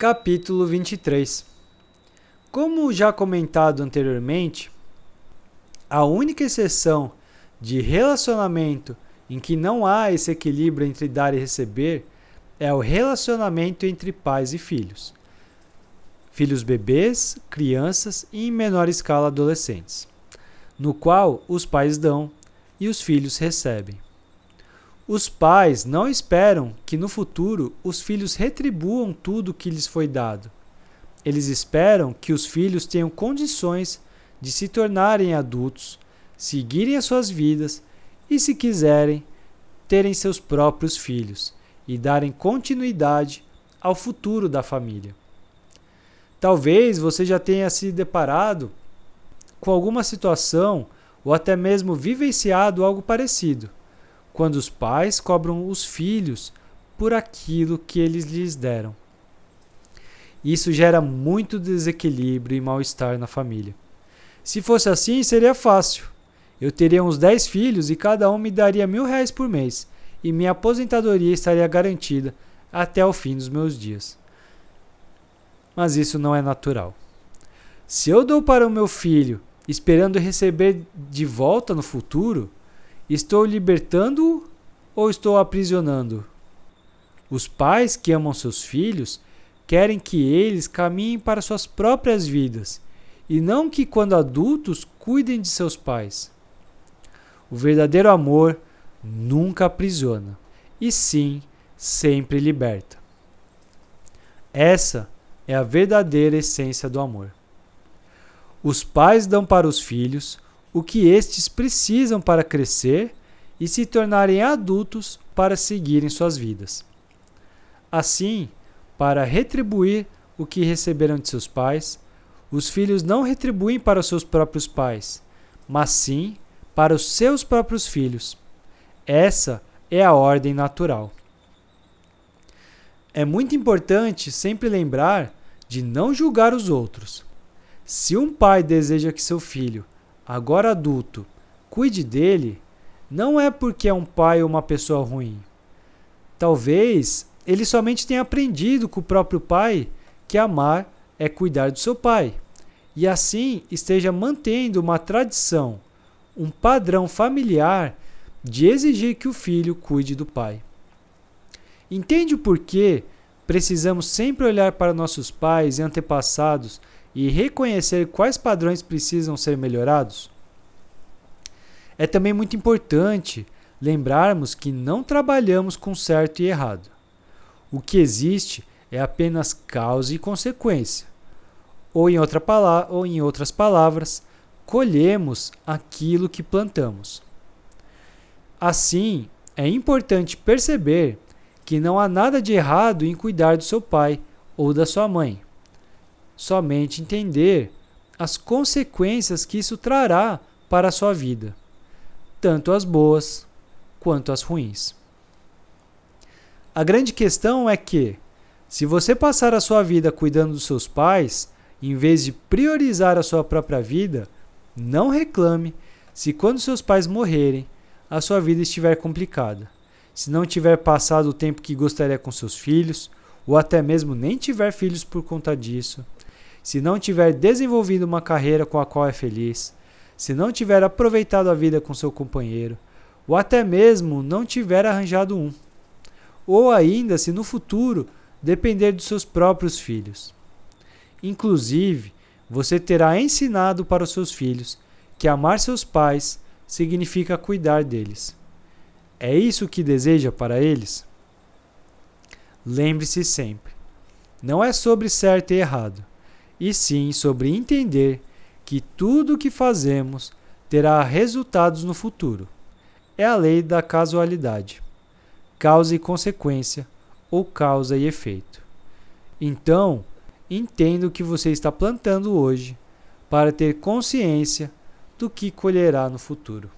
Capítulo 23 Como já comentado anteriormente, a única exceção de relacionamento em que não há esse equilíbrio entre dar e receber é o relacionamento entre pais e filhos. Filhos bebês, crianças e, em menor escala, adolescentes, no qual os pais dão e os filhos recebem. Os pais não esperam que no futuro os filhos retribuam tudo que lhes foi dado. Eles esperam que os filhos tenham condições de se tornarem adultos, seguirem as suas vidas e, se quiserem, terem seus próprios filhos e darem continuidade ao futuro da família. Talvez você já tenha se deparado com alguma situação ou até mesmo vivenciado algo parecido quando os pais cobram os filhos por aquilo que eles lhes deram. Isso gera muito desequilíbrio e mal-estar na família. Se fosse assim, seria fácil. Eu teria uns 10 filhos e cada um me daria mil reais por mês, e minha aposentadoria estaria garantida até o fim dos meus dias. Mas isso não é natural. Se eu dou para o meu filho esperando receber de volta no futuro, Estou libertando ou estou aprisionando? Os pais que amam seus filhos querem que eles caminhem para suas próprias vidas e não que, quando adultos, cuidem de seus pais. O verdadeiro amor nunca aprisiona, e sim sempre liberta. Essa é a verdadeira essência do amor. Os pais dão para os filhos o que estes precisam para crescer e se tornarem adultos para seguirem suas vidas. Assim, para retribuir o que receberam de seus pais, os filhos não retribuem para os seus próprios pais, mas sim para os seus próprios filhos. Essa é a ordem natural. É muito importante sempre lembrar de não julgar os outros. Se um pai deseja que seu filho agora adulto, cuide dele, não é porque é um pai ou uma pessoa ruim. Talvez ele somente tenha aprendido com o próprio pai que amar é cuidar do seu pai, e assim esteja mantendo uma tradição, um padrão familiar de exigir que o filho cuide do pai. Entende o porquê precisamos sempre olhar para nossos pais e antepassados e reconhecer quais padrões precisam ser melhorados? É também muito importante lembrarmos que não trabalhamos com certo e errado. O que existe é apenas causa e consequência. Ou em, outra ou em outras palavras, colhemos aquilo que plantamos. Assim, é importante perceber que não há nada de errado em cuidar do seu pai ou da sua mãe somente entender as consequências que isso trará para a sua vida, tanto as boas quanto as ruins. A grande questão é que, se você passar a sua vida cuidando dos seus pais, em vez de priorizar a sua própria vida, não reclame se quando seus pais morrerem, a sua vida estiver complicada. Se não tiver passado o tempo que gostaria com seus filhos, ou até mesmo nem tiver filhos por conta disso, se não tiver desenvolvido uma carreira com a qual é feliz, se não tiver aproveitado a vida com seu companheiro, ou até mesmo não tiver arranjado um, ou ainda se no futuro depender dos seus próprios filhos. Inclusive, você terá ensinado para os seus filhos que amar seus pais significa cuidar deles. É isso que deseja para eles? Lembre-se sempre: não é sobre certo e errado, e sim sobre entender que tudo o que fazemos terá resultados no futuro. É a lei da casualidade, causa e consequência, ou causa e efeito. Então, entenda o que você está plantando hoje para ter consciência do que colherá no futuro.